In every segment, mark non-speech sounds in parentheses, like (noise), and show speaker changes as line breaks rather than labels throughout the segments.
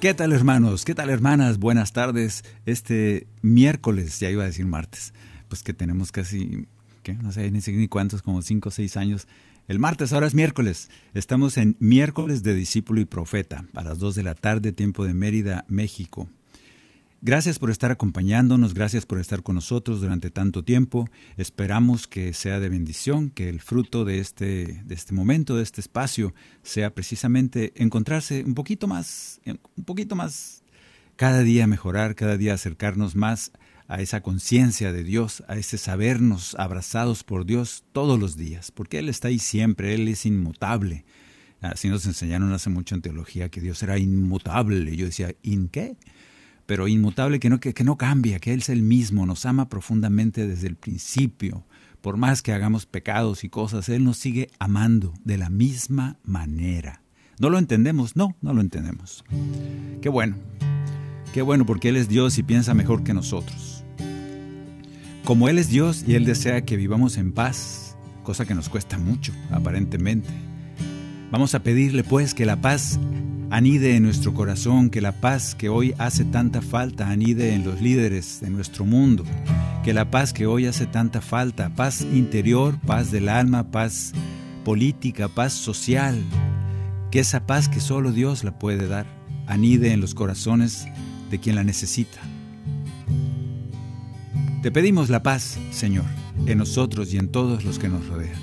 ¿Qué tal hermanos? ¿Qué tal hermanas? Buenas tardes. Este miércoles, ya iba a decir martes, pues que tenemos casi, ¿qué? No sé ni, ni cuántos, como cinco o seis años. El martes, ahora es miércoles. Estamos en miércoles de discípulo y profeta, a las 2 de la tarde, tiempo de Mérida, México. Gracias por estar acompañándonos, gracias por estar con nosotros durante tanto tiempo. Esperamos que sea de bendición, que el fruto de este, de este momento, de este espacio, sea precisamente encontrarse un poquito más, un poquito más, cada día mejorar, cada día acercarnos más a esa conciencia de Dios, a ese sabernos abrazados por Dios todos los días, porque Él está ahí siempre, Él es inmutable. Así nos enseñaron hace mucho en teología que Dios era inmutable. Yo decía, ¿in qué? Pero inmutable, que no, que, que no cambia, que Él es el mismo, nos ama profundamente desde el principio. Por más que hagamos pecados y cosas, Él nos sigue amando de la misma manera. ¿No lo entendemos? No, no lo entendemos. Qué bueno, qué bueno porque Él es Dios y piensa mejor que nosotros. Como Él es Dios y Él desea que vivamos en paz, cosa que nos cuesta mucho, aparentemente. Vamos a pedirle pues que la paz anide en nuestro corazón, que la paz que hoy hace tanta falta anide en los líderes de nuestro mundo, que la paz que hoy hace tanta falta, paz interior, paz del alma, paz política, paz social, que esa paz que solo Dios la puede dar, anide en los corazones de quien la necesita. Te pedimos la paz, Señor, en nosotros y en todos los que nos rodean.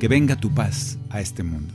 Que venga tu paz a este mundo.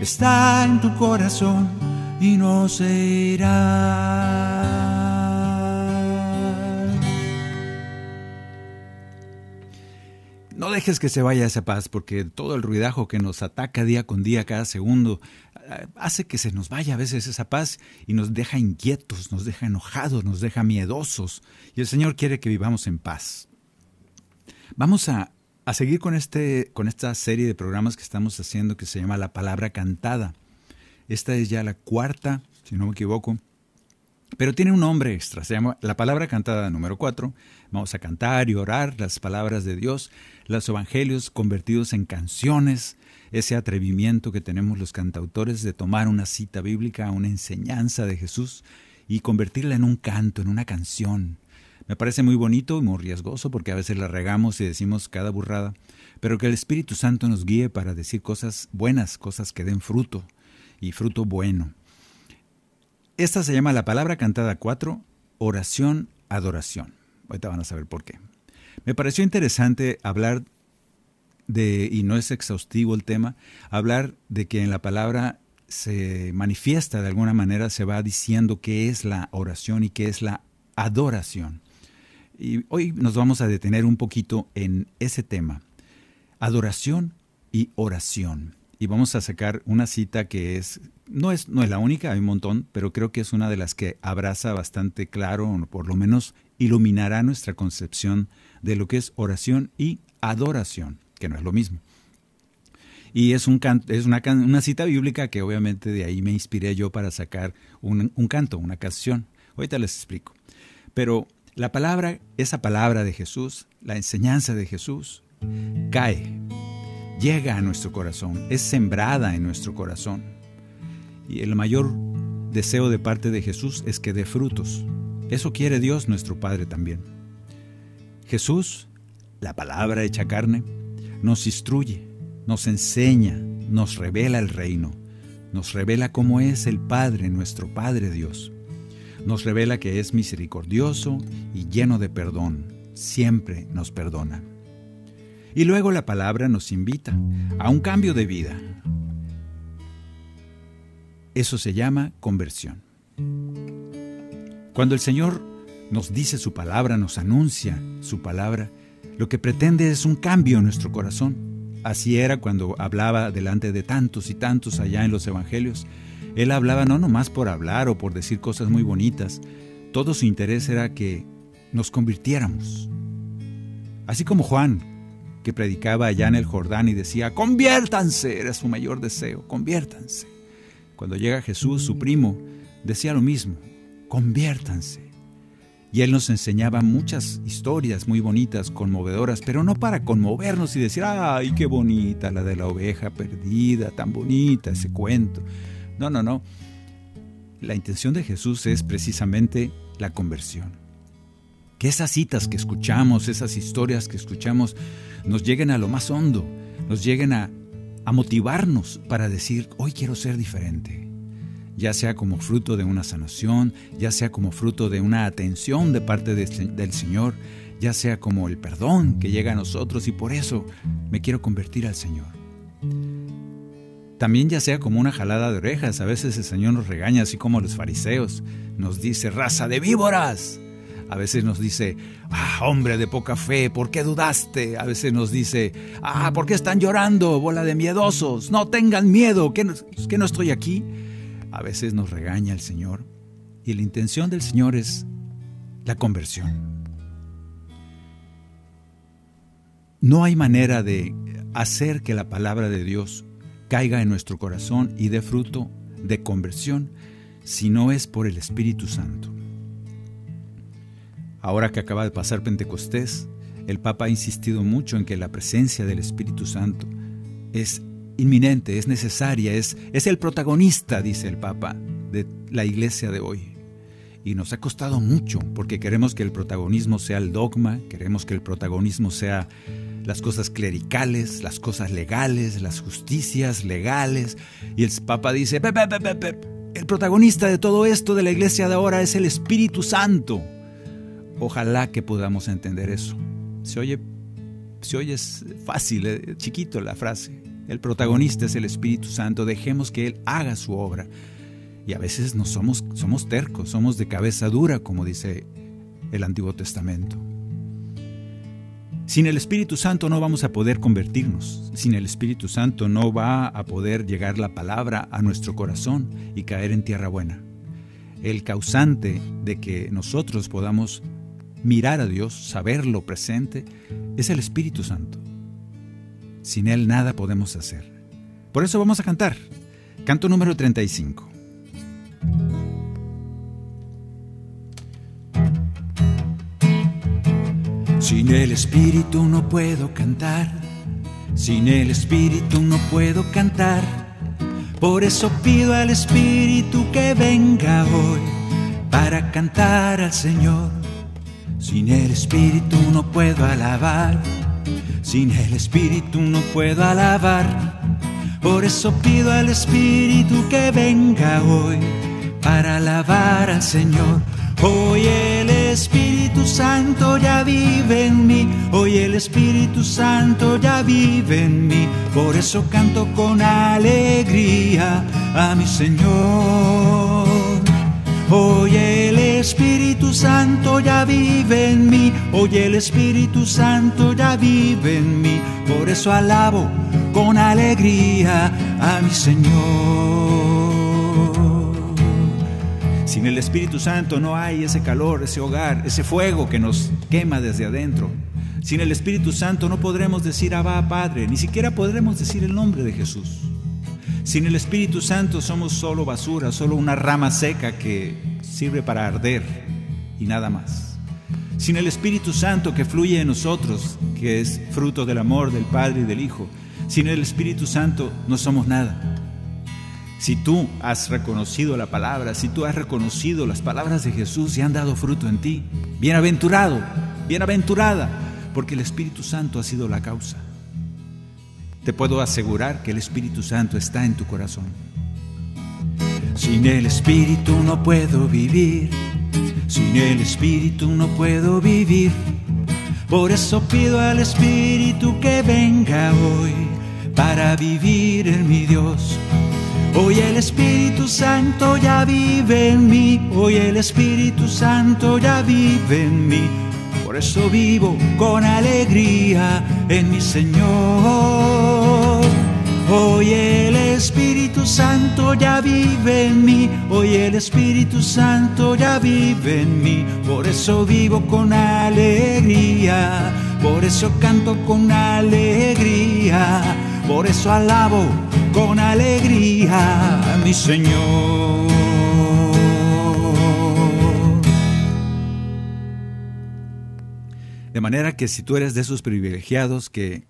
está en tu corazón y no se irá. No dejes que se vaya esa paz, porque todo el ruidajo que nos ataca día con día, cada segundo, hace que se nos vaya a veces esa paz y nos deja inquietos, nos deja enojados, nos deja miedosos. Y el Señor quiere que vivamos en paz. Vamos a, a seguir con, este, con esta serie de programas que estamos haciendo que se llama La Palabra Cantada. Esta es ya la cuarta, si no me equivoco, pero tiene un nombre extra, se llama La Palabra Cantada número 4. Vamos a cantar y orar las palabras de Dios, los evangelios convertidos en canciones, ese atrevimiento que tenemos los cantautores de tomar una cita bíblica, una enseñanza de Jesús y convertirla en un canto, en una canción, Me parece muy bonito y muy riesgoso porque a veces la regamos y decimos cada burrada, pero que el Espíritu Santo nos guíe para decir cosas buenas, cosas que den fruto y fruto bueno. Esta se llama la palabra cantada 4, oración, adoración. Ahorita van a saber por qué. Me pareció interesante hablar de, y no es exhaustivo el tema, hablar de que en la palabra se manifiesta de alguna manera, se va diciendo qué es la oración y qué es la adoración. Y hoy nos vamos a detener un poquito en ese tema, adoración y oración. Y vamos a sacar una cita que es no, es, no es la única, hay un montón, pero creo que es una de las que abraza bastante claro, o por lo menos iluminará nuestra concepción de lo que es oración y adoración, que no es lo mismo. Y es, un es una, una, cita bíblica que obviamente de ahí me inspiré yo para sacar un, un canto, una canción. Ahorita les explico. Pero la palabra, esa palabra de Jesús, la enseñanza de Jesús, cae, llega a nuestro corazón, es sembrada en nuestro corazón. Y el mayor deseo de parte de Jesús es que dé frutos. Eso quiere Dios nuestro Padre también. Jesús, la palabra hecha carne, nos instruye, nos enseña, nos revela el reino, nos revela cómo es el Padre, nuestro Padre Dios. Nos revela que es misericordioso y lleno de perdón, siempre nos perdona. Y luego la palabra nos invita a un cambio de vida. Eso se llama conversión. Cuando el Señor nos dice su palabra, nos anuncia su palabra, lo que pretende es un cambio en nuestro corazón. Así era cuando hablaba delante de tantos y tantos allá en los evangelios. Él hablaba no nomás por hablar o por decir cosas muy bonitas, todo su interés era que nos convirtiéramos. Así como Juan, que predicaba allá en el Jordán y decía, conviértanse, era su mayor deseo, conviértanse. Cuando llega Jesús, su primo, decía lo mismo, conviértanse. Y él nos enseñaba muchas historias muy bonitas, conmovedoras, pero no para conmovernos y decir, ay, qué bonita la de la oveja perdida, tan bonita ese cuento. No, no, no. La intención de Jesús es precisamente la conversión. Que esas citas que escuchamos, esas historias que escuchamos, nos lleguen a lo más hondo, nos lleguen a, a motivarnos para decir, hoy quiero ser diferente ya sea como fruto de una sanación, ya sea como fruto de una atención de parte del Señor, ya sea como el perdón que llega a nosotros y por eso me quiero convertir al Señor. También ya sea como una jalada de orejas, a veces el Señor nos regaña así como los fariseos, nos dice raza de víboras. A veces nos dice, ah, hombre de poca fe, ¿por qué dudaste? A veces nos dice, ah, ¿por qué están llorando, bola de miedosos? No tengan miedo, que no, que no estoy aquí. A veces nos regaña el Señor y la intención del Señor es la conversión. No hay manera de hacer que la palabra de Dios caiga en nuestro corazón y dé fruto de conversión si no es por el Espíritu Santo. Ahora que acaba de pasar Pentecostés, el Papa ha insistido mucho en que la presencia del Espíritu Santo es inminente, es necesaria, es, es el protagonista, dice el Papa, de la iglesia de hoy. Y nos ha costado mucho porque queremos que el protagonismo sea el dogma, queremos que el protagonismo sea las cosas clericales, las cosas legales, las justicias legales. Y el Papa dice, el protagonista de todo esto de la iglesia de ahora es el Espíritu Santo. Ojalá que podamos entender eso. Se oye, se oye fácil, eh, chiquito la frase. El protagonista es el Espíritu Santo. Dejemos que Él haga su obra. Y a veces no somos, somos tercos, somos de cabeza dura, como dice el Antiguo Testamento. Sin el Espíritu Santo no vamos a poder convertirnos. Sin el Espíritu Santo no va a poder llegar la palabra a nuestro corazón y caer en tierra buena. El causante de que nosotros podamos mirar a Dios, saberlo presente, es el Espíritu Santo. Sin Él nada podemos hacer. Por eso vamos a cantar. Canto número 35. Sin el Espíritu no puedo cantar. Sin el Espíritu no puedo cantar. Por eso pido al Espíritu que venga hoy para cantar al Señor. Sin el Espíritu no puedo alabar, sin el Espíritu no puedo alabar. Por eso pido al Espíritu que venga hoy para alabar al Señor. Hoy el Espíritu Santo ya vive en mí, hoy el Espíritu Santo ya vive en mí, por eso canto con alegría a mi Señor. Hoy el Espíritu Santo ya vive en mí, hoy el Espíritu Santo ya vive en mí, por eso alabo con alegría a mi Señor. Sin el Espíritu Santo no hay ese calor, ese hogar, ese fuego que nos quema desde adentro. Sin el Espíritu Santo no podremos decir Abba Padre, ni siquiera podremos decir el nombre de Jesús. Sin el Espíritu Santo somos solo basura, solo una rama seca que sirve para arder y nada más. Sin el Espíritu Santo que fluye en nosotros, que es fruto del amor del Padre y del Hijo, sin el Espíritu Santo no somos nada. Si tú has reconocido la palabra, si tú has reconocido las palabras de Jesús y han dado fruto en ti, bienaventurado, bienaventurada, porque el Espíritu Santo ha sido la causa. Te puedo asegurar que el Espíritu Santo está en tu corazón. Sin el Espíritu no puedo vivir, sin el Espíritu no puedo vivir. Por eso pido al Espíritu que venga hoy para vivir en mi Dios. Hoy el Espíritu Santo ya vive en mí, hoy el Espíritu Santo ya vive en mí. Por eso vivo con alegría en mi Señor. Hoy el Espíritu Santo ya vive en mí, hoy el Espíritu Santo ya vive en mí, por eso vivo con alegría, por eso canto con alegría, por eso alabo con alegría mi Señor. De manera que si tú eres de esos privilegiados que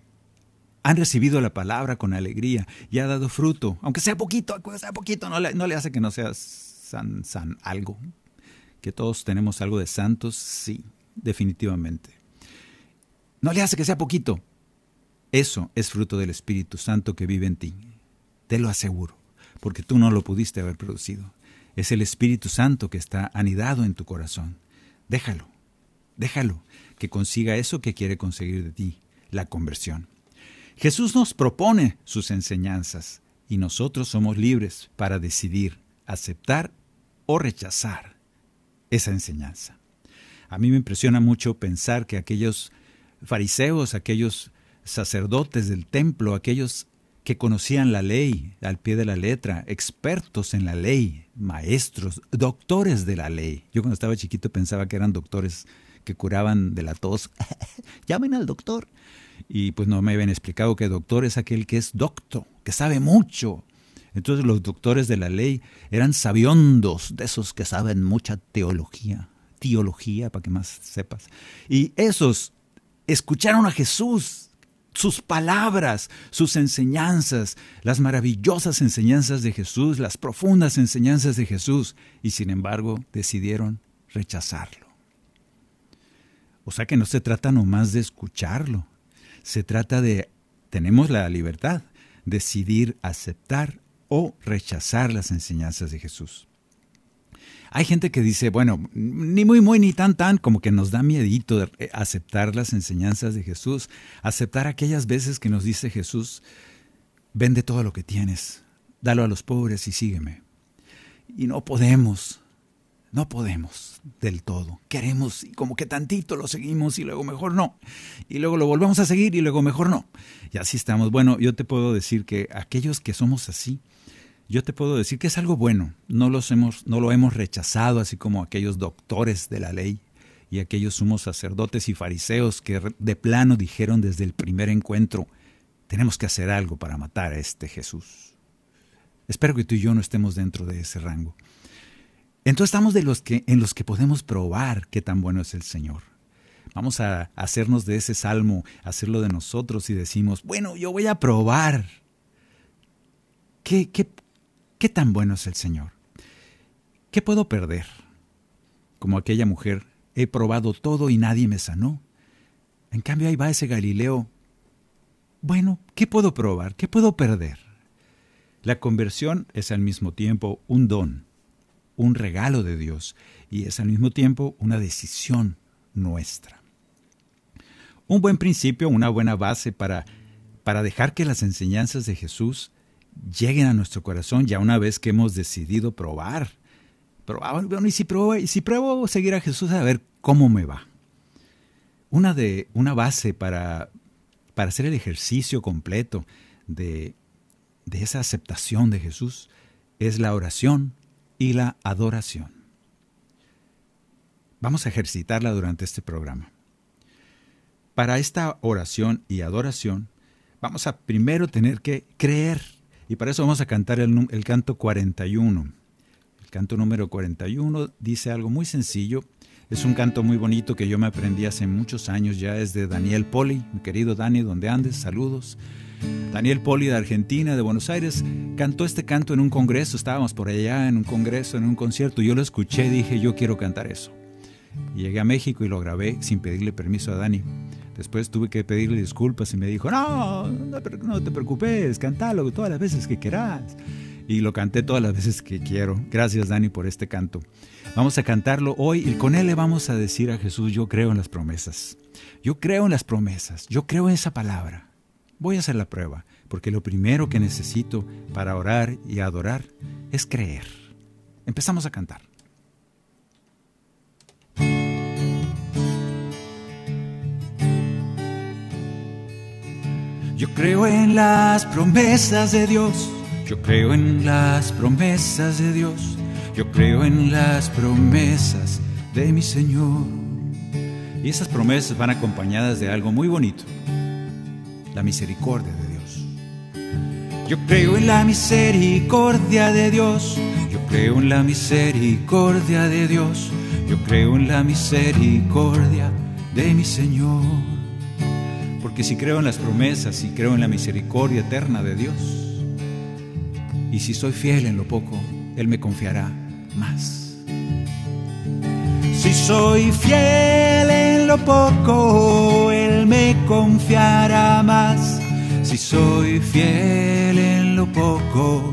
han recibido la palabra con alegría y ha dado fruto, aunque sea poquito, sea poquito, no le, hace que no seas san algo. Que todos tenemos algo de santos, sí, definitivamente. No le hace que sea poquito. Eso es fruto del Espíritu Santo que vive en ti. Te lo aseguro, porque tú no lo pudiste haber producido. Es el Espíritu Santo que está anidado en tu corazón. Déjalo, déjalo que consiga eso que quiere conseguir de ti, la conversión. Jesús nos propone sus enseñanzas y nosotros somos libres para decidir aceptar o rechazar esa enseñanza. A mí me impresiona mucho pensar que aquellos fariseos, aquellos sacerdotes del templo, aquellos que conocían la ley al pie de la letra, expertos en la ley, maestros, doctores de la ley. Yo cuando estaba chiquito pensaba que eran doctores que curaban de la tos. (laughs) Llamen al doctor. Y pues no me habían explicado que doctor es aquel que es docto, que sabe mucho. Entonces los doctores de la ley eran sabiondos, de esos que saben mucha teología, teología, para que más sepas. Y esos escucharon a Jesús, sus palabras, sus enseñanzas, las maravillosas enseñanzas de Jesús, las profundas enseñanzas de Jesús, y sin embargo decidieron rechazarlo. O sea que no se trata nomás de escucharlo, se trata de, tenemos la libertad, decidir aceptar o rechazar las enseñanzas de Jesús. Hay gente que dice, bueno, ni muy, muy, ni tan, tan, como que nos da miedito de aceptar las enseñanzas de Jesús, aceptar aquellas veces que nos dice Jesús, vende todo lo que tienes, dalo a los pobres y sígueme. Y no podemos, no podemos del todo. Queremos y como que tantito lo seguimos y luego mejor no. Y luego lo volvemos a seguir y luego mejor no. Y así estamos. Bueno, yo te puedo decir que aquellos que somos así, yo te puedo decir que es algo bueno. No, los hemos, no lo hemos rechazado así como aquellos doctores de la ley y aquellos sumos sacerdotes y fariseos que de plano dijeron desde el primer encuentro, tenemos que hacer algo para matar a este Jesús. Espero que tú y yo no estemos dentro de ese rango. Entonces estamos de los que, en los que podemos probar qué tan bueno es el Señor. Vamos a hacernos de ese salmo, hacerlo de nosotros y decimos, bueno, yo voy a probar qué, qué, qué tan bueno es el Señor. ¿Qué puedo perder? Como aquella mujer he probado todo y nadie me sanó. En cambio ahí va ese Galileo. Bueno, ¿qué puedo probar? ¿Qué puedo perder? La conversión es al mismo tiempo un don, un regalo de Dios y es al mismo tiempo una decisión nuestra. Un buen principio, una buena base para, para dejar que las enseñanzas de Jesús lleguen a nuestro corazón ya una vez que hemos decidido probar. probar bueno, y si pruebo, y si pruebo seguir a Jesús a ver cómo me va. Una, de, una base para, para hacer el ejercicio completo de, de esa aceptación de Jesús es la oración y la adoración. Vamos a ejercitarla durante este programa. Para esta oración y adoración, vamos a primero tener que creer. Y para eso vamos a cantar el, canto 41. El canto número 41 dice algo muy sencillo. Es un canto muy bonito que yo me aprendí hace muchos años ya. Es de Daniel Poli, mi querido Dani, donde andes, saludos. Daniel Poli de Argentina, de Buenos Aires, cantó este canto en un congreso. Estábamos por allá en un congreso, en un concierto. Yo lo escuché y dije, yo quiero cantar eso. Llegué a México y lo grabé sin pedirle permiso a Dani. Después tuve que pedirle disculpas y me dijo, no, no, te preocupes, cantalo todas las veces que quieras. Y lo canté todas las veces que quiero. Gracias Dani por este canto. Vamos a cantarlo hoy y con él le vamos a decir a Jesús, yo creo en las promesas. Yo creo en las promesas, yo creo en esa palabra. Voy a hacer la prueba, porque lo primero que necesito para orar y adorar es creer. Empezamos a cantar. Yo creo en las promesas de Dios, yo creo en las promesas de Dios, yo creo en las promesas de mi Señor. Y esas promesas van acompañadas de algo muy bonito, la misericordia de Dios. Yo creo en la misericordia de Dios, yo creo en la misericordia de Dios, yo creo en la misericordia de mi Señor. Porque si creo en las promesas y creo en la misericordia eterna de Dios, y si soy fiel en lo poco, Él me confiará más. Si soy fiel en lo poco, Él me confiará más. Si soy fiel en lo poco,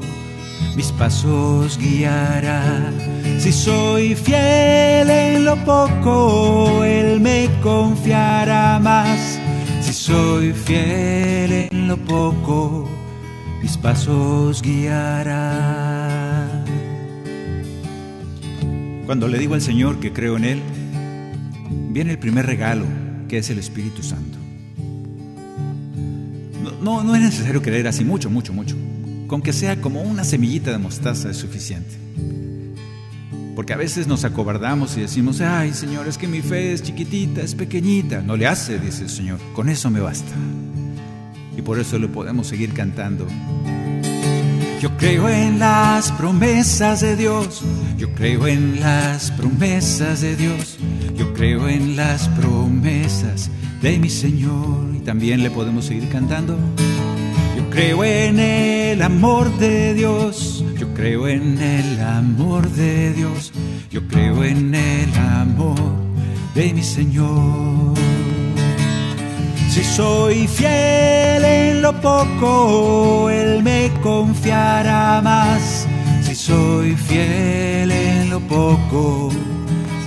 mis pasos guiará. Si soy fiel en lo poco, Él me confiará más. Soy fiel en lo poco, mis pasos guiará. Cuando le digo al Señor que creo en Él, viene el primer regalo, que es el Espíritu Santo. No, no, es necesario creer así mucho, mucho, mucho. Con que sea como una semillita de mostaza es suficiente. Porque a veces nos acobardamos y decimos, ay Señor, es que mi fe es chiquitita, es pequeñita. No le hace, dice el Señor, con eso me basta. Y por eso le podemos seguir cantando. Yo creo en las promesas de Dios, yo creo en las promesas de Dios, yo creo en las promesas de mi Señor. Y también le podemos seguir cantando. Yo creo en el amor de Dios, creo en el amor de Dios, yo creo en el amor de mi Señor. Si soy fiel en lo poco, Él me confiará más. Si soy fiel en lo poco,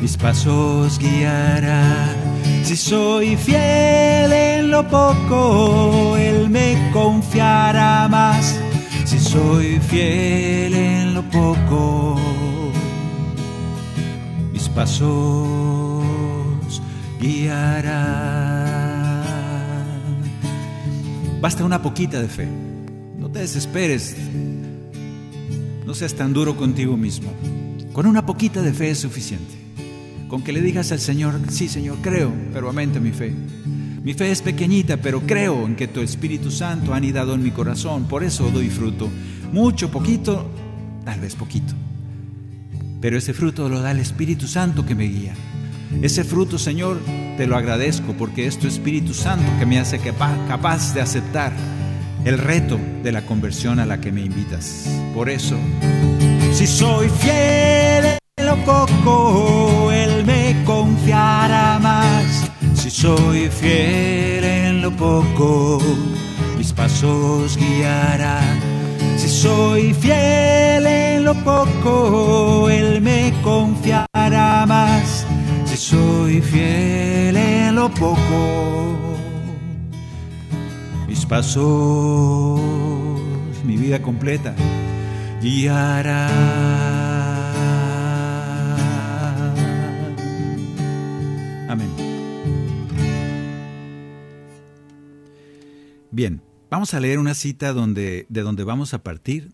mis pasos guiará. Si soy fiel en lo poco, Él me soy fiel en lo poco, mis pasos guiará. Basta una poquita de fe. No te desesperes. No seas tan duro contigo mismo. Con una poquita de fe es suficiente. Con que le digas al Señor, sí Señor, creo, pero aumenta mi fe. Mi fe es pequeñita, pero creo en que tu Espíritu Santo ha anidado en mi corazón. Por eso doy fruto. Mucho, poquito, tal vez poquito. Pero ese fruto lo da el Espíritu Santo que me guía. Ese fruto, Señor, te lo agradezco porque es tu Espíritu Santo que me hace capaz de aceptar el reto de la conversión a la que me invitas. Por eso, si soy fiel en lo poco, soy fiel en lo poco, mis pasos guiará. Si soy fiel en lo poco, Él me confiará más. Si soy fiel en lo poco, mis pasos, mi vida completa, guiará. Amén. Bien, vamos a leer una cita donde, de donde vamos a partir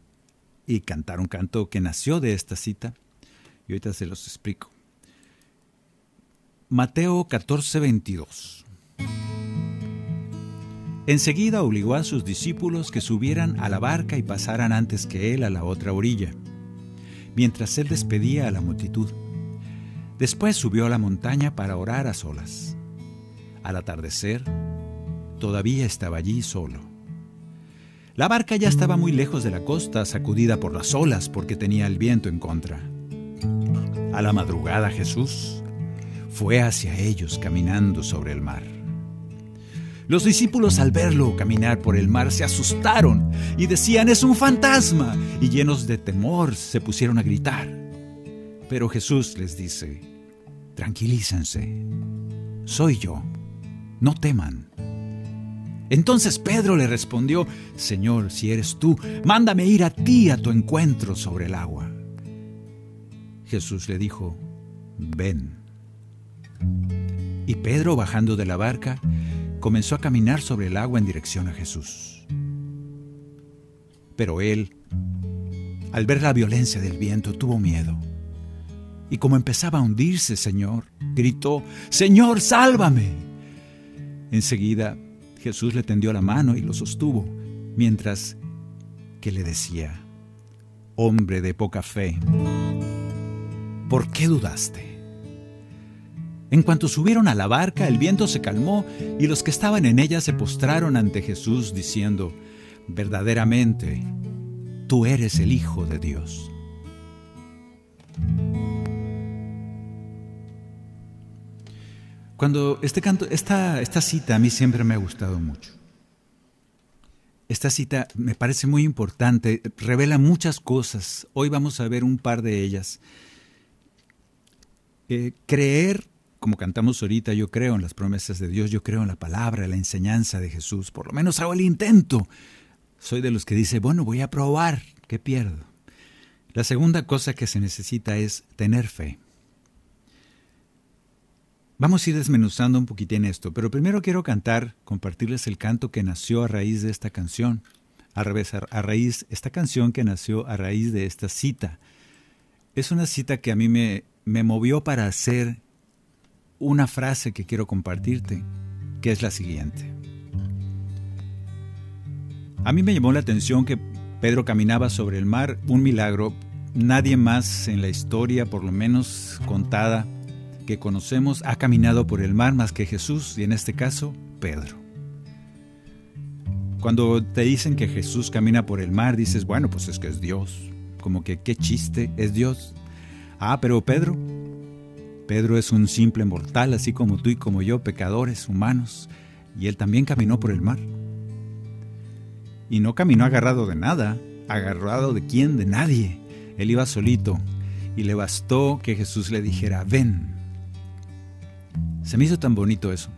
y cantar un canto que nació de esta cita. Y ahorita se los explico. Mateo 14, 22. Enseguida obligó a sus discípulos que subieran a la barca y pasaran antes que él a la otra orilla, mientras él despedía a la multitud. Después subió a la montaña para orar a solas. Al atardecer, todavía estaba allí solo. La barca ya estaba muy lejos de la costa, sacudida por las olas porque tenía el viento en contra. A la madrugada Jesús fue hacia ellos caminando sobre el mar. Los discípulos al verlo caminar por el mar se asustaron y decían, es un fantasma, y llenos de temor se pusieron a gritar. Pero Jesús les dice, tranquilícense, soy yo, no teman. Entonces Pedro le respondió, Señor, si eres tú, mándame ir a ti a tu encuentro sobre el agua. Jesús le dijo, ven. Y Pedro, bajando de la barca, comenzó a caminar sobre el agua en dirección a Jesús. Pero él, al ver la violencia del viento, tuvo miedo y como empezaba a hundirse, Señor, gritó, Señor, sálvame. Enseguida Jesús le tendió la mano y lo sostuvo, mientras que le decía, Hombre de poca fe, ¿por qué dudaste? En cuanto subieron a la barca, el viento se calmó y los que estaban en ella se postraron ante Jesús diciendo, verdaderamente, tú eres el Hijo de Dios. Cuando este canto, esta, esta cita a mí siempre me ha gustado mucho. Esta cita me parece muy importante, revela muchas cosas. Hoy vamos a ver un par de ellas. Eh, creer, como cantamos ahorita, yo creo en las promesas de Dios, yo creo en la palabra, en la enseñanza de Jesús. Por lo menos hago el intento. Soy de los que dice, bueno, voy a probar, ¿qué pierdo? La segunda cosa que se necesita es tener fe. Vamos a ir desmenuzando un poquitín esto, pero primero quiero cantar, compartirles el canto que nació a raíz de esta canción. Al revés, a, raíz, esta canción que nació a raíz de esta cita. Es una cita que a mí me, me movió para hacer una frase que quiero compartirte, que es la siguiente. A mí me llamó la atención que Pedro caminaba sobre el mar, un milagro. Nadie más en la historia, por lo menos contada, que conocemos ha caminado por el mar más que Jesús y en este caso Pedro. Cuando te dicen que Jesús camina por el mar, dices, bueno, pues es que es Dios. Como que qué chiste, es Dios. Ah, pero Pedro, Pedro es un simple mortal, así como tú y como yo, pecadores humanos, y él también caminó por el mar. Y no caminó agarrado de nada, agarrado de quién, de nadie. Él iba solito, y le bastó que Jesús le dijera, ven, se me hizo tan bonito eso.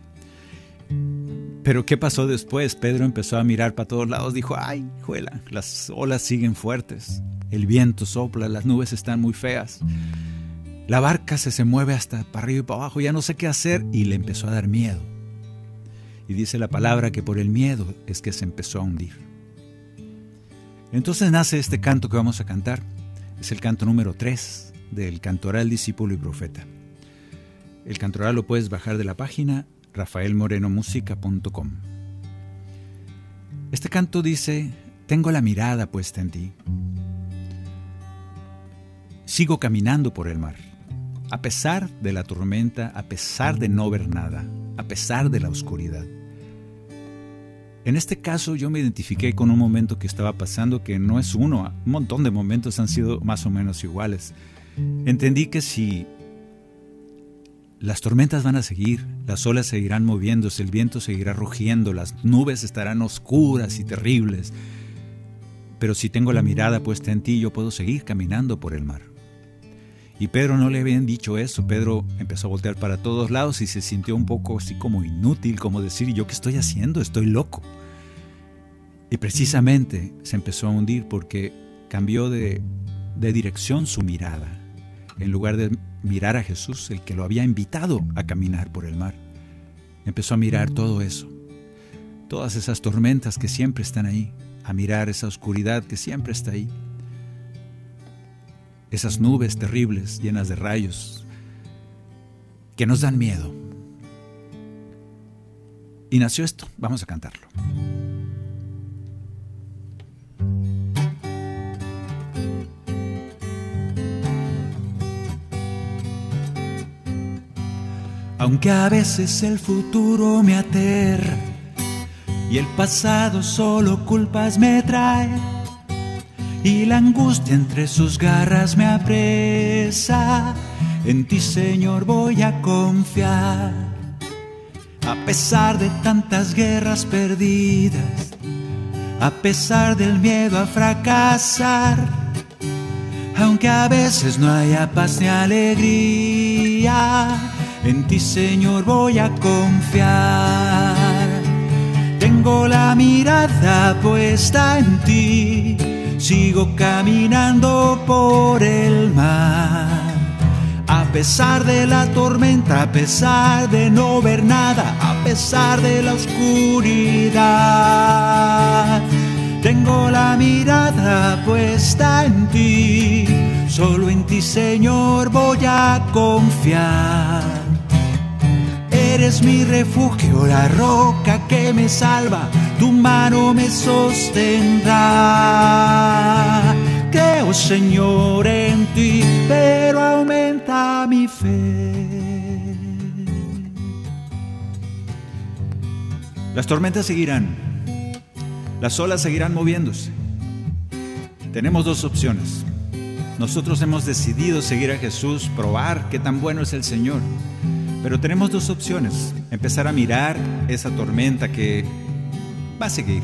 Pero ¿qué pasó después? Pedro empezó a mirar para todos lados, dijo, ay, juela, las olas siguen fuertes, el viento sopla, las nubes están muy feas, la barca se, se mueve hasta para arriba y para abajo, ya no sé qué hacer, y le empezó a dar miedo. Y dice la palabra que por el miedo es que se empezó a hundir. Entonces nace este canto que vamos a cantar, es el canto número 3 del Cantoral Discípulo y Profeta. El cantoral lo puedes bajar de la página rafaelmorenomusica.com. Este canto dice, tengo la mirada puesta en ti. Sigo caminando por el mar, a pesar de la tormenta, a pesar de no ver nada, a pesar de la oscuridad. En este caso yo me identifiqué con un momento que estaba pasando que no es uno, un montón de momentos han sido más o menos iguales. Entendí que si Las tormentas van a seguir, las olas seguirán moviéndose, el viento seguirá rugiendo, las nubes estarán oscuras y terribles. Pero si tengo la mirada puesta en ti, yo puedo seguir caminando por el mar. Y Pedro no le habían dicho eso. Pedro empezó a voltear para todos lados y se sintió un poco así como inútil, como decir, ¿yo qué estoy haciendo? Estoy loco. Y precisamente se empezó a hundir porque cambió de, de dirección su mirada. En lugar de mirar a Jesús, el que lo había invitado a caminar por el mar, empezó a mirar todo eso. Todas esas tormentas que siempre están ahí, a mirar esa oscuridad que siempre está ahí esas nubes terribles llenas de rayos que nos dan miedo. Y nació esto, vamos a cantarlo. Aunque a veces el futuro me aterra y el pasado solo culpas me trae y la angustia entre sus garras me apresa. En ti, Señor, voy a confiar. A pesar de tantas guerras perdidas, a pesar del miedo a fracasar, aunque a veces no haya paz ni alegría, en ti, Señor, voy a confiar. Tengo la mirada puesta en ti sigo caminando por el mar. A pesar de la tormenta, a pesar de no ver nada, a pesar de la oscuridad, tengo la mirada puesta en ti. Solo en ti, Señor, voy a confiar. Eres mi refugio, la roca que me salva, tu mano me sostendrá. Creo, Señor, en ti, pero aumenta mi fe. Las tormentas seguirán, las olas seguirán moviéndose. Tenemos dos opciones. Nosotros hemos decidido seguir a Jesús, probar qué tan bueno es el Señor. Pero tenemos dos opciones. Empezar a mirar esa tormenta que va a seguir.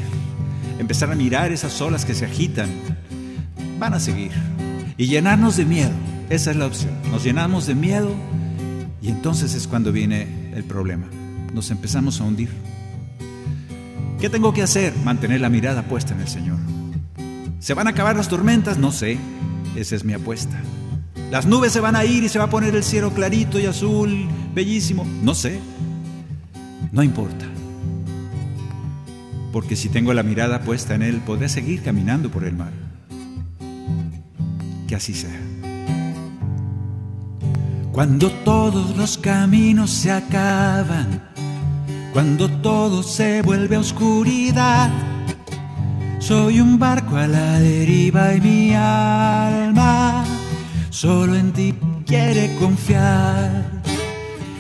Empezar a mirar esas olas que se agitan. Van a seguir. Y llenarnos de miedo. Esa es la opción. Nos llenamos de miedo y entonces es cuando viene el problema. Nos empezamos a hundir. ¿Qué tengo que hacer? Mantener la mirada puesta en el Señor. ¿Se van a acabar las tormentas? No sé. Esa es mi apuesta. Las nubes se van a ir y se va a poner el cielo clarito y azul, bellísimo. No sé. No importa. Porque si tengo la mirada puesta en Él, podré seguir caminando por el mar. Que así sea. Cuando todos los caminos se acaban, cuando todo se vuelve oscuridad, soy un barco a la deriva y mi alma solo en ti quiere confiar.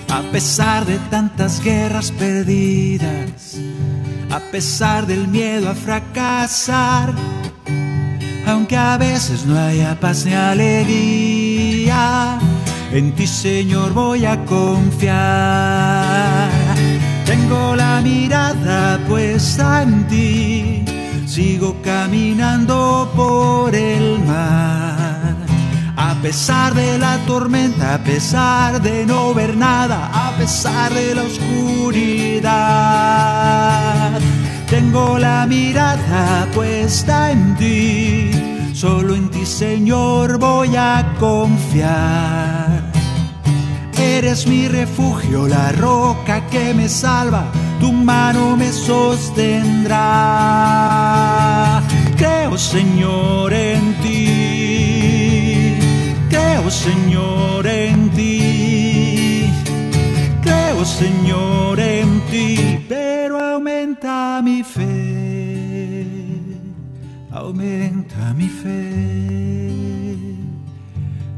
A pesar de tantas guerras perdidas, a pesar del miedo a fracasar, aunque a veces no haya paz ni alegría, en ti Señor voy a confiar. Tengo la mirada puesta en ti, sigo caminando por el mar pesar de la tormenta, a pesar de no ver nada, a pesar de la oscuridad, tengo la mirada puesta en ti. Solo en ti, Señor, voy a confiar. Eres mi refugio, la roca que me salva, tu mano me sostendrá. Creo, Señor, en ti Señor, en ti. Creo, Señor, en ti, pero aumenta mi fe. Aumenta mi fe.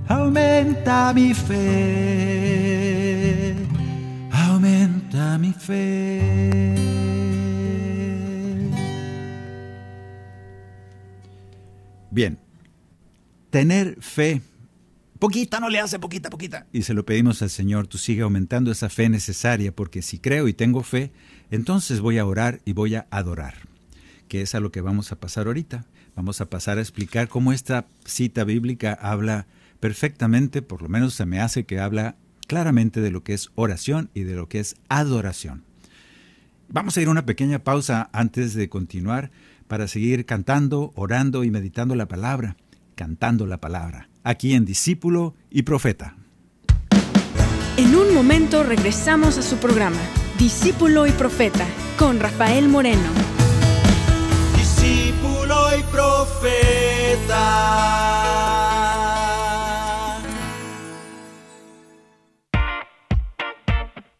Aumenta mi fe. Aumenta mi fe. Bien, tener fe Poquita no le hace, poquita, poquita. Y se lo pedimos al Señor, tú sigue aumentando esa fe necesaria, porque si creo y tengo fe, entonces voy a orar y voy a adorar, que es a lo que vamos a pasar ahorita. Vamos a pasar a explicar cómo esta cita bíblica habla perfectamente, por lo menos se me hace que habla claramente de lo que es oración y de lo que es adoración. Vamos a ir a una pequeña pausa antes de continuar para seguir cantando, orando y meditando la palabra, cantando la palabra, aquí en Discípulo y Profeta.
En un momento regresamos a su programa, Discípulo y Profeta, con Rafael Moreno.
Discípulo y Profeta.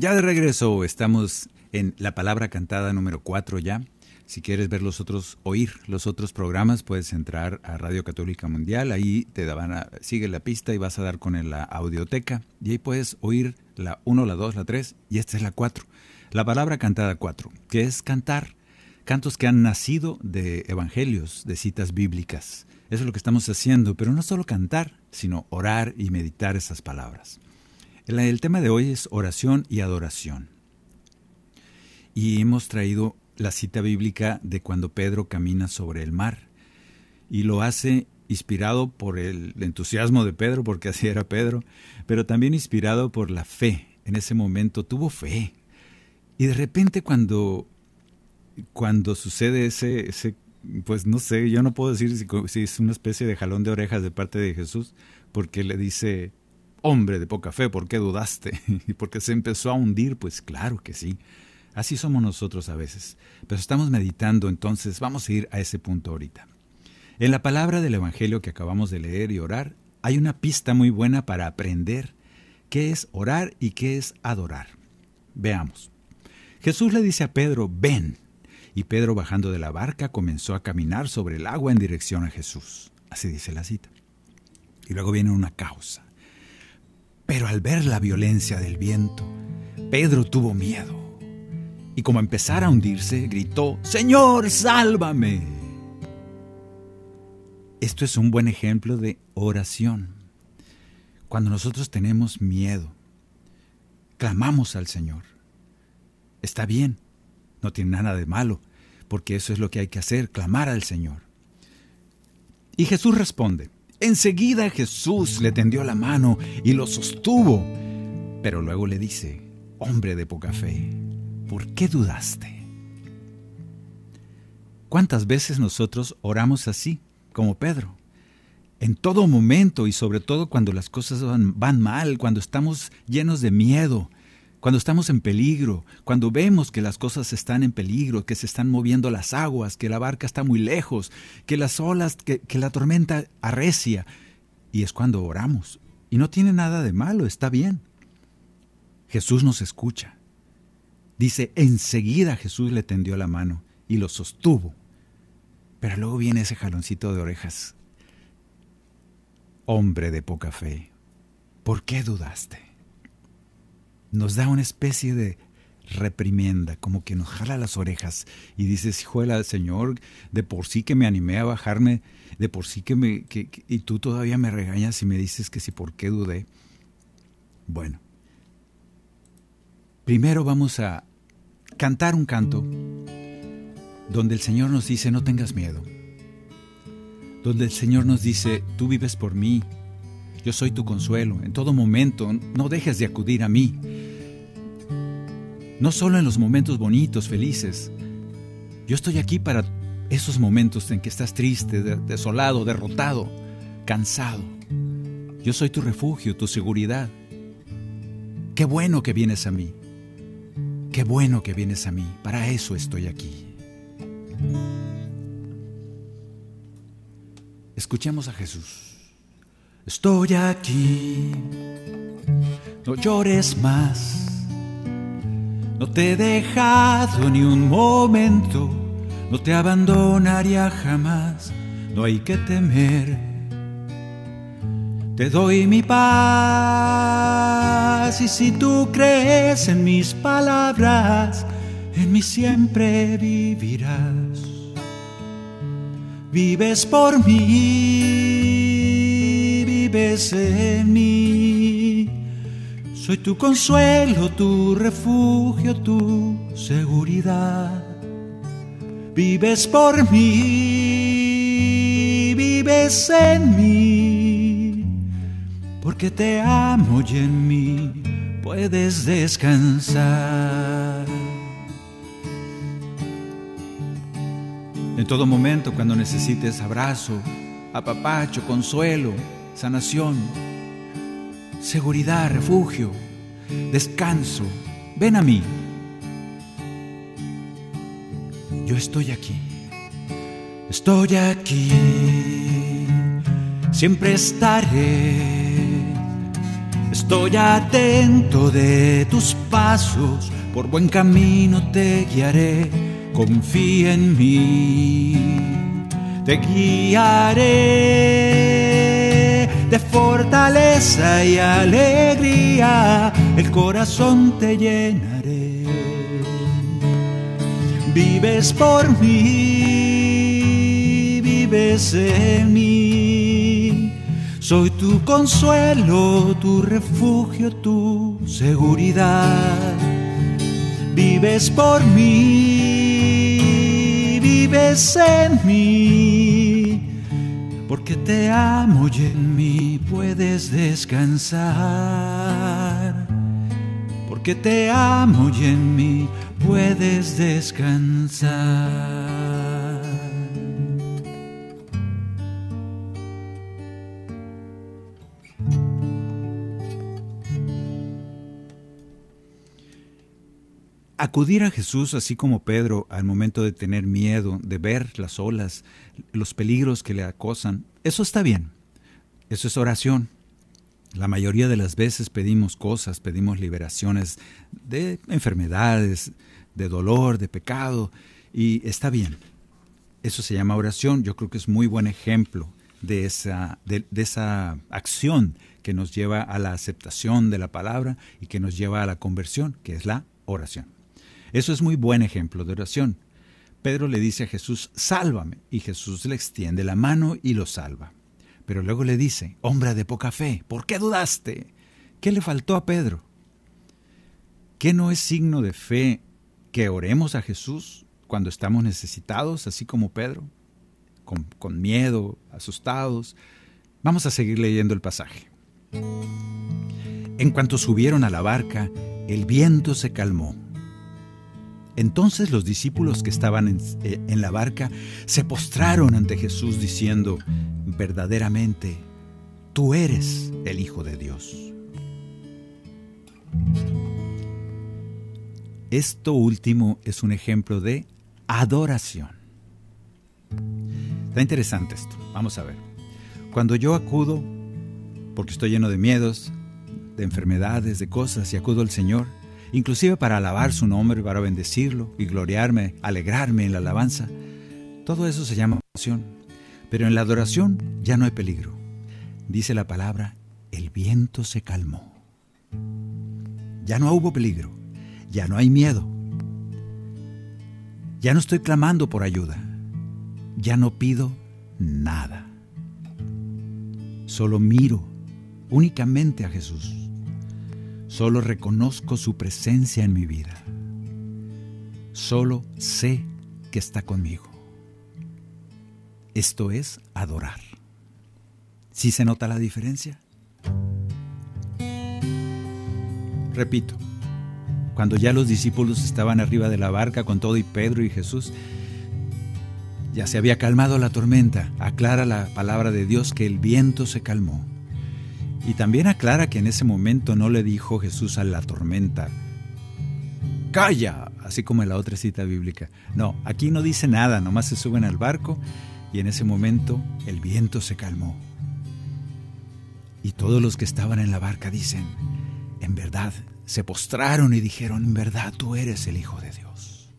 Ya de regreso, estamos en la palabra cantada número 4 ya. Si quieres ver los otros, oír los otros programas, puedes entrar a Radio Católica Mundial. Ahí te van a, sigue la pista y vas a dar con la audioteca. Y ahí puedes oír la 1, la 2, la 3 y esta es la 4. La palabra cantada 4, que es cantar. Cantos que han nacido de evangelios, de citas bíblicas. Eso es lo que estamos haciendo, pero no solo cantar, sino orar y meditar esas palabras. El, tema de hoy es oración y adoración. Y hemos traído la cita bíblica de cuando Pedro camina sobre el mar. Y lo hace inspirado por el entusiasmo de Pedro, porque así era Pedro, pero también inspirado por la fe. En ese momento tuvo fe. Y de repente cuando, cuando sucede ese, ese, pues no sé, yo no puedo decir si es una especie de jalón de orejas de parte de Jesús, porque le dice, hombre de poca fe, ¿por qué dudaste? (laughs) ¿Y porque se empezó a hundir? Pues claro que sí. Así somos nosotros a veces. Pero estamos meditando, entonces vamos a ir a ese punto ahorita. En la palabra del Evangelio que acabamos de leer y orar, hay una pista muy buena para aprender qué es orar y qué es adorar. Veamos. Jesús le dice a Pedro, ven. Y Pedro bajando de la barca comenzó a caminar sobre el agua en dirección a Jesús. Así dice la cita. Y luego viene una causa. Pero al ver la violencia del viento, Pedro tuvo miedo. Y como empezara a hundirse, gritó, Señor, sálvame. Esto es un buen ejemplo de oración. Cuando nosotros tenemos miedo, clamamos al Señor. Está bien, no tiene nada de malo, porque eso es lo que hay que hacer, clamar al Señor. Y Jesús responde. Enseguida Jesús le tendió la mano y lo sostuvo, pero luego le dice, hombre de poca fe, ¿por qué dudaste? ¿Cuántas veces nosotros oramos así, como Pedro? En todo momento y sobre todo cuando las cosas van, van mal, cuando estamos llenos de miedo, cuando estamos en peligro, cuando vemos que las cosas están en peligro, que se están moviendo las aguas, que la barca está muy lejos, que las olas, que, la tormenta arrecia, y es cuando oramos. Y no tiene nada de malo, está bien. Jesús nos escucha. Dice, enseguida Jesús le tendió la mano y lo sostuvo. Pero luego viene ese jaloncito de orejas. Hombre de poca fe, ¿por qué dudaste? Nos da una especie de reprimienda, como que nos jala las orejas y dices, hijuela, Señor, de por sí que me animé a bajarme, de por sí que me... y tú todavía me regañas y me dices que si por qué dudé. Bueno, primero vamos a cantar un canto donde el Señor nos dice, no tengas miedo, donde el Señor nos dice, tú vives por mí, yo soy tu consuelo. En todo momento, no dejes de acudir a mí. No solo en los momentos bonitos, felices. Yo estoy aquí para esos momentos en que estás triste, desolado, derrotado, cansado. Yo soy tu refugio, tu seguridad. Qué bueno que vienes a mí. Qué bueno que vienes a mí. Para eso estoy aquí. Escuchemos a Jesús. Estoy aquí, no llores más. No te he dejado ni un momento, no te abandonaría jamás, no hay que temer. Te doy mi paz y si tú crees en mis palabras, en mí siempre vivirás. Vives por mí vives en mí. Soy tu consuelo, tu refugio, tu seguridad. Vives por mí, vives en mí, porque te amo y en mí puedes descansar. En todo momento, cuando necesites abrazo, apapacho, consuelo, sanación, seguridad, refugio, descanso. Ven a mí. Yo estoy aquí. Estoy aquí. Siempre estaré. Estoy atento de tus pasos. Por buen camino te guiaré. Confía en mí. Te guiaré de fortaleza y alegría, el corazón te llenaré. Vives por mí, vives en mí. Soy tu consuelo, tu refugio, tu seguridad. Vives por mí, vives en mí porque te amo y en mí puedes descansar. Porque te amo y en mí puedes descansar. Acudir a Jesús así como Pedro al momento de tener miedo, de ver las olas, los peligros que le acosan, eso está bien. Eso es oración. La mayoría de las veces pedimos cosas, pedimos liberaciones de enfermedades, de dolor, de pecado, y está bien. Eso se llama oración. Yo creo que es muy buen ejemplo de esa, de esa acción que nos lleva a la aceptación de la palabra y que nos lleva a la conversión, que es la oración. Eso es muy buen ejemplo de oración. Pedro le dice a Jesús, sálvame, y Jesús le extiende la mano y lo salva. Pero luego le dice, hombre de poca fe, ¿por qué dudaste? ¿Qué le faltó a Pedro? ¿Qué no es signo de fe que oremos a Jesús cuando estamos necesitados, así como Pedro? Con, con miedo, asustados. Vamos a seguir leyendo el pasaje. En cuanto subieron a la barca, el viento se calmó Entonces los discípulos que estaban en, eh, en, la barca se postraron ante Jesús diciendo, verdaderamente, tú eres el Hijo de Dios. Esto último es un ejemplo de adoración. Está interesante esto. Vamos a ver. Cuando yo acudo, porque estoy lleno de miedos, de enfermedades, de cosas, y acudo al Señor, inclusive para alabar su nombre, para bendecirlo y gloriarme, alegrarme en la alabanza, todo eso se llama adoración. Pero en la adoración ya no hay peligro. Dice la palabra, el viento se calmó. Ya no hubo peligro, ya no hay miedo. Ya no estoy clamando por ayuda, ya no pido nada. Solo miro únicamente a Jesús. Solo reconozco su presencia en mi vida. Solo sé que está conmigo. Esto es adorar. ¿Sí se nota la diferencia? Repito, cuando ya los discípulos estaban arriba de la barca con todo y Pedro y Jesús, ya se había calmado la tormenta, aclara la palabra de Dios que el viento se calmó. Y también aclara que en ese momento no le dijo Jesús a la tormenta, calla, así como en la otra cita bíblica. No, aquí no dice nada, nomás se suben al barco y en ese momento el viento se calmó. Y todos los que estaban en la barca dicen, en verdad, se postraron y dijeron, en verdad tú eres el Hijo de Dios.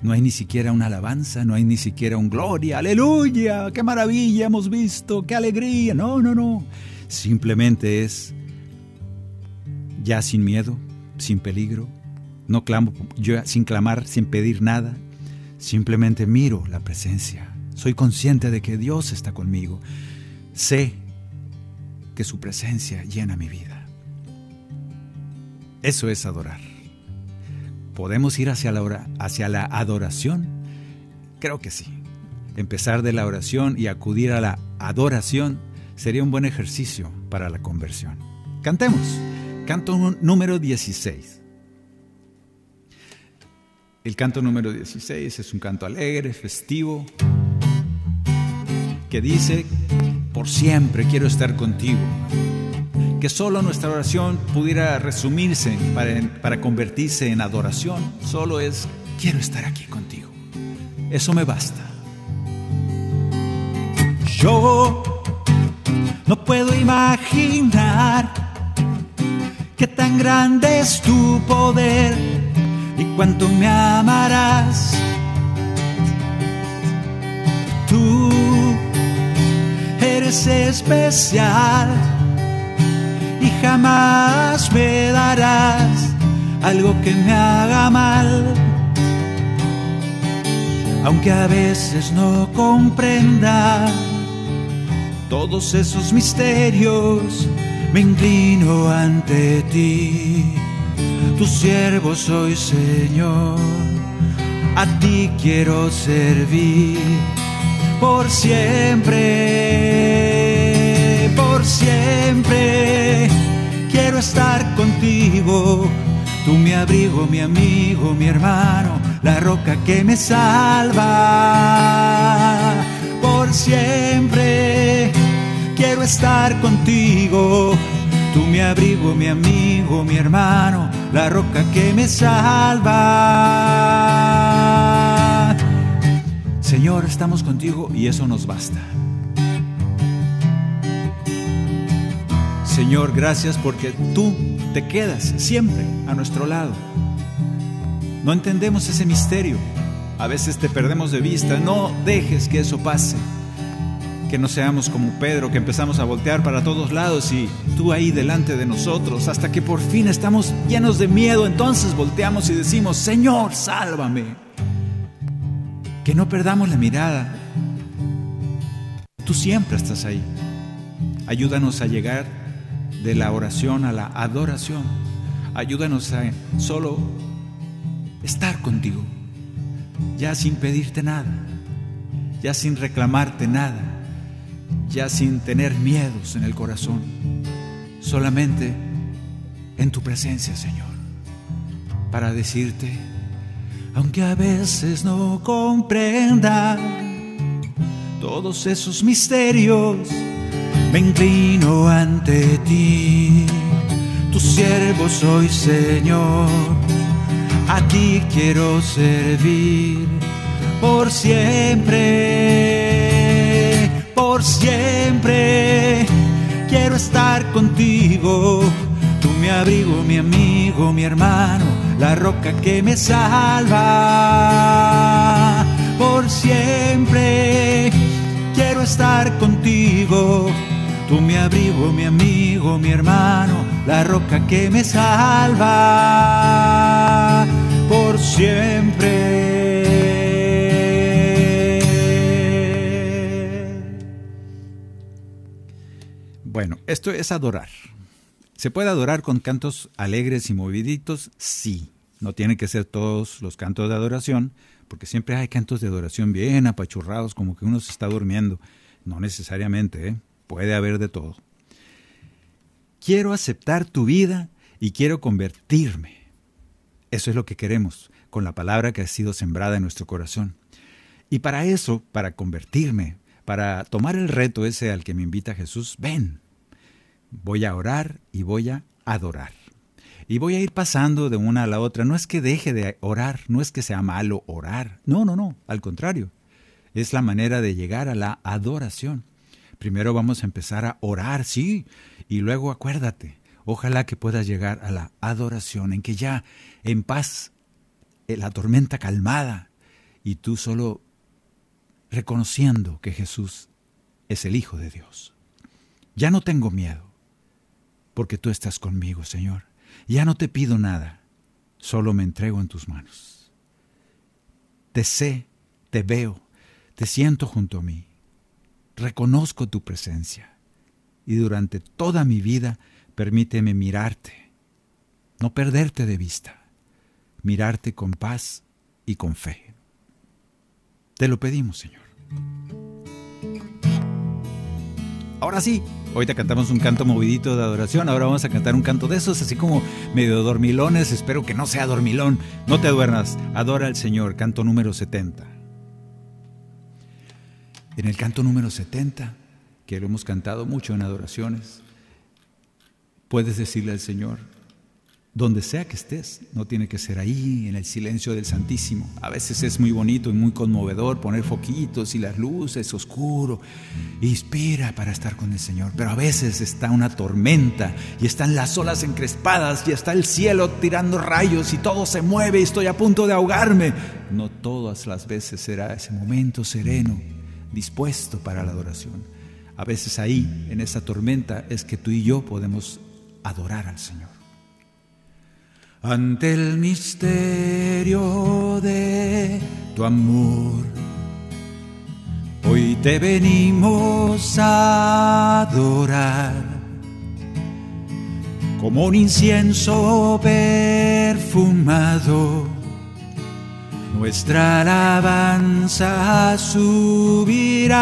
No hay ni siquiera una alabanza, no hay ni siquiera un gloria, aleluya, qué maravilla hemos visto, qué alegría. No, no, no. Simplemente es ya sin miedo, sin peligro. No clamo, yo sin clamar, sin pedir nada. Simplemente miro la presencia. Soy consciente de que Dios está conmigo. Sé que su presencia llena mi vida. Eso es adorar. ¿Podemos ir hacia la, hacia la adoración? Creo que sí. Empezar de la oración y acudir a la adoración sería un buen ejercicio para la conversión. Cantemos. Canto número 16. El canto número 16 es un canto alegre, festivo, que dice, por siempre quiero estar contigo. Que solo nuestra oración pudiera resumirse para, para convertirse en adoración, solo es, quiero estar aquí contigo. Eso me basta.
Yo no puedo imaginar qué tan grande es tu poder y cuánto me amarás. Tú eres especial y jamás me darás algo que me haga mal. Aunque a veces no comprenda todos esos misterios, me inclino ante ti. Tu siervo soy, Señor, a ti quiero servir por siempre, por siempre. Quiero estar contigo, tú mi abrigo, mi amigo, mi hermano, la roca que me salva. Por siempre quiero estar contigo, tú mi abrigo, mi amigo, mi hermano, la roca que me salva. Señor, estamos contigo y eso nos basta. Señor, gracias porque tú te quedas siempre a nuestro lado. No entendemos ese misterio. A veces te perdemos de vista. No dejes que eso pase. Que no seamos como Pedro, que empezamos a voltear para todos lados y tú ahí delante de nosotros, hasta que por fin estamos llenos de miedo. Entonces volteamos y decimos, Señor, sálvame. Que no perdamos la mirada. Tú siempre estás ahí. Ayúdanos a llegar de la oración a la adoración. Ayúdanos a solo estar contigo, ya sin pedirte nada, ya sin reclamarte nada, ya sin tener miedos en el corazón, solamente en tu presencia, Señor, para decirte,
aunque a veces no comprenda todos esos misterios, me inclino ante ti. Tu siervo soy, Señor, a ti quiero servir por siempre, por siempre. Quiero estar contigo, tú mi abrigo, mi amigo, mi hermano, la roca que me salva. Por siempre quiero estar contigo, tú mi abrigo, mi amigo, mi hermano, la roca que me salva. Por siempre. Bueno, esto es adorar. ¿Se puede adorar con cantos alegres y moviditos? Sí. No tienen que ser todos los cantos de adoración, porque siempre hay cantos de adoración bien apachurrados, como que uno se está durmiendo. No necesariamente, ¿eh? puede haber de todo. Quiero aceptar tu vida y quiero convertirme. Eso es lo que queremos con la palabra que ha sido sembrada en nuestro corazón. Y para eso, para convertirme, para tomar el reto ese al que me invita Jesús, ven, voy a orar y voy a adorar. Y voy a ir pasando de una a la otra. No es que deje de orar, no es que sea malo orar. No, no, no, al contrario. Es la manera de llegar a la adoración. Primero vamos a empezar a orar, sí, y luego acuérdate, ojalá que puedas llegar a la adoración, en que ya en paz, eh, la tormenta calmada, y tú solo reconociendo que Jesús es el Hijo de Dios. Ya no tengo miedo, porque tú estás conmigo, Señor. Ya no te pido nada, solo me entrego en tus manos. Te sé, te veo, te siento junto a mí. Reconozco tu presencia y durante toda mi vida permíteme mirarte, no perderte de vista, mirarte con paz y con fe. Te lo pedimos, Señor. Ahora sí, te cantamos un canto movidito de adoración, ahora vamos a cantar un canto de esos, así como medio dormilones, espero que no sea dormilón, no te duernas, adora al Señor, canto número 70. En el canto número 70, que lo hemos cantado mucho en adoraciones, puedes decirle al Señor, donde sea que estés, no tiene que ser ahí en el silencio del Santísimo. A veces es muy bonito y muy conmovedor poner foquitos y las luces, oscuro, inspira para estar con el Señor. Pero a veces está una tormenta y están las olas encrespadas y está el cielo tirando rayos y todo se mueve y estoy a punto de ahogarme. No todas las veces será ese momento sereno, dispuesto para la adoración. A veces ahí, en esa tormenta, es que tú y yo podemos adorar al Señor ante el misterio de tu amor. Hoy te venimos a adorar como un incienso perfumado. Nuestra alabanza subirá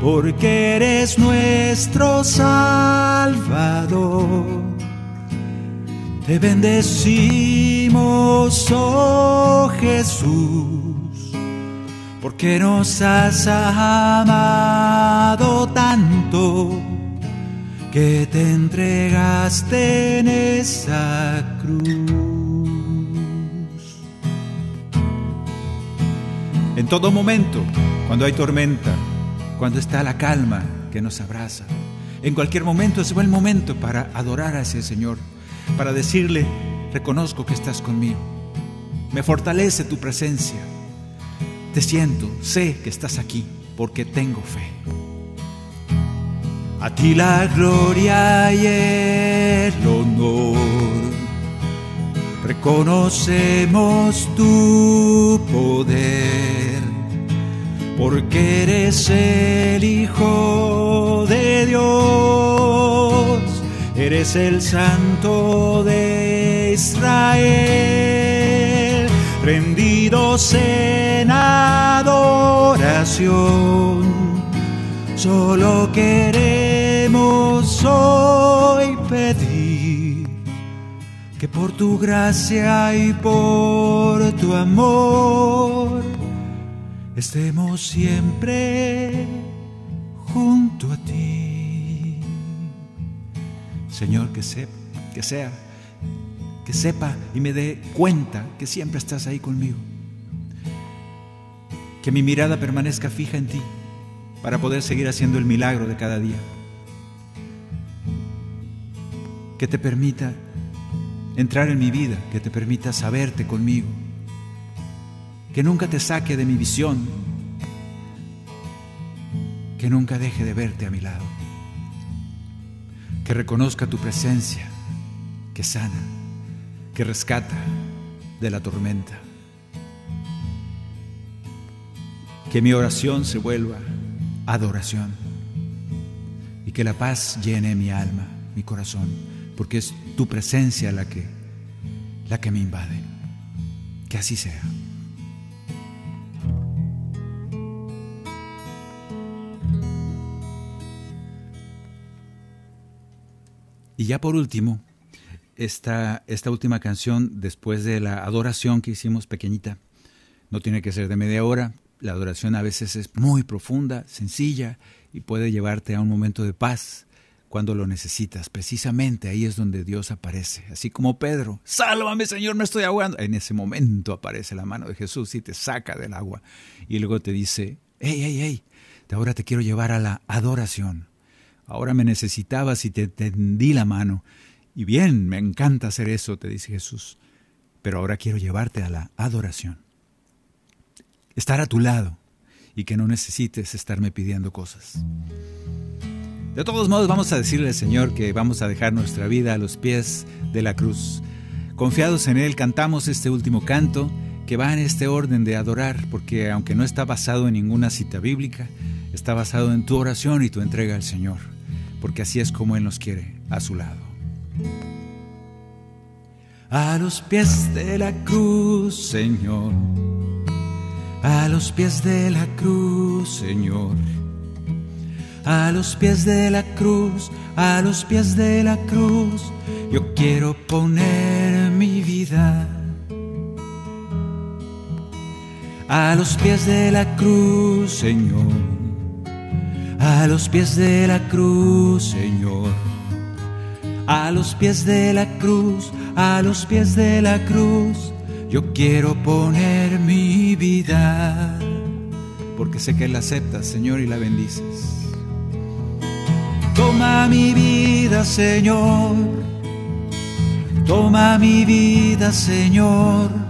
porque eres nuestro Salvador. Te bendecimos, oh Jesús, porque nos has amado tanto que te entregaste en esa cruz. En todo momento, cuando hay tormenta, cuando está la calma que nos abraza, en cualquier momento es buen momento para adorar a ese Señor para decirle, reconozco que estás conmigo. Me fortalece tu presencia. Te siento, sé que estás aquí porque tengo fe. A ti la gloria y el honor. Reconocemos tu poder porque eres el Hijo de Dios eres el santo de Israel, rendidos en adoración. Solo queremos hoy pedir que por tu gracia y por tu amor estemos siempre junto Señor, que, se, que sea, que sepa y me dé cuenta que siempre estás ahí conmigo. Que mi mirada permanezca fija en ti para poder seguir haciendo el milagro de cada día. Que te permita entrar en mi vida, que te permita saberte conmigo. Que nunca te saque de mi visión. Que nunca deje de verte a mi lado. Que reconozca tu presencia, que sana, que rescata de la tormenta. Que mi oración se vuelva adoración y que la paz llene mi alma, mi corazón, porque es tu presencia la que la que me invade. Que así sea. Ya por último, esta, esta última canción, después de la adoración que hicimos pequeñita, no tiene que ser de media hora, la adoración a veces es muy profunda, sencilla y puede llevarte a un momento de paz cuando lo necesitas. Precisamente ahí es donde Dios aparece. Así como Pedro, sálvame Señor, me estoy ahogando. En ese momento aparece la mano de Jesús y te saca del agua. Y luego te dice, hey, hey, hey, ahora te quiero llevar a la adoración. Ahora me necesitabas y te tendí la mano. Y bien, me encanta hacer eso, te dice Jesús. Pero ahora quiero llevarte a la adoración estar a tu lado y que no necesites estarme pidiendo cosas. De todos modos, vamos a decirle al Señor que vamos a dejar nuestra vida a los pies de la cruz. Confiados en Él, cantamos este último canto que va en este orden de adorar, porque aunque no está basado en ninguna cita bíblica, está basado en tu oración y tu entrega al Señor, porque así es como Él nos quiere, a su lado. A los pies de la cruz, Señor a los pies de la cruz, Señor. A los pies de la cruz, a los pies de la cruz, yo quiero poner mi vida. A los pies de la cruz, Señor. A los pies de la cruz, Señor. A los pies de la cruz, a los pies de la cruz yo quiero poner mi vida, porque sé que la aceptas, Señor, y la bendices. Toma mi vida, Señor. Toma mi vida, Señor.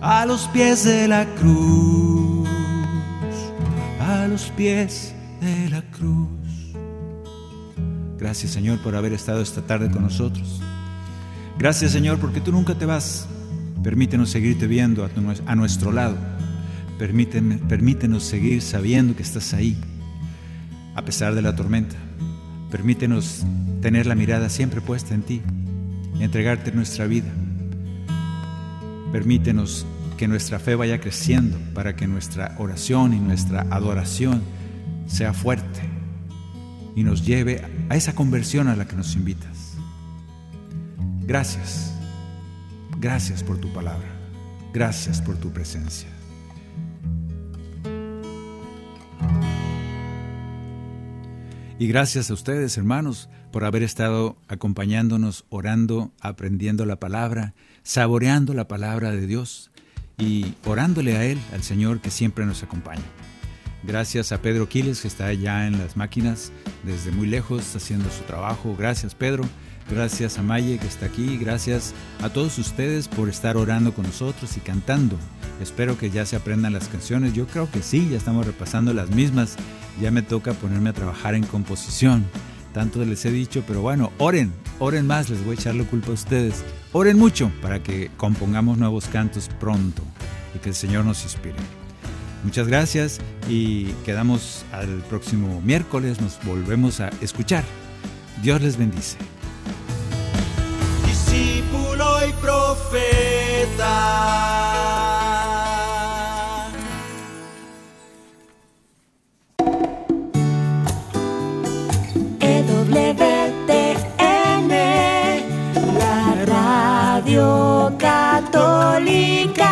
A los pies de la cruz. A los pies de la cruz. Gracias Señor por haber estado esta tarde con nosotros. Gracias Señor porque tú nunca te vas. Permítenos seguirte viendo a, nuestro lado. permítenos seguir sabiendo que estás ahí, a pesar de la tormenta. Permítenos tener la mirada siempre puesta en ti entregarte nuestra vida. Permítenos que nuestra fe vaya creciendo para que nuestra oración y nuestra adoración sea fuerte y nos lleve a esa conversión a la que nos invitas. Gracias. Gracias por tu palabra. Gracias por tu presencia. Y gracias a ustedes, hermanos, por haber estado acompañándonos, orando, aprendiendo la palabra, saboreando la palabra de Dios y orándole a Él, al Señor que siempre nos acompaña. Gracias a Pedro Quiles, que está allá en las máquinas desde muy lejos haciendo su trabajo. Gracias, Pedro. Gracias a Maye que está aquí. Gracias a todos ustedes por estar orando con nosotros y cantando. Espero que ya se aprendan las canciones. Yo creo que sí, ya estamos repasando las mismas. Ya me toca ponerme a trabajar en composición. tanto les he dicho, pero bueno, oren, oren más, les voy a echar la culpa a ustedes. Oren mucho para que compongamos nuevos cantos pronto y que el Señor nos inspire. Muchas gracias y quedamos al próximo miércoles, nos volvemos a escuchar. Dios les bendice.
Discípulo y profeta.
EWTN, la radio católica.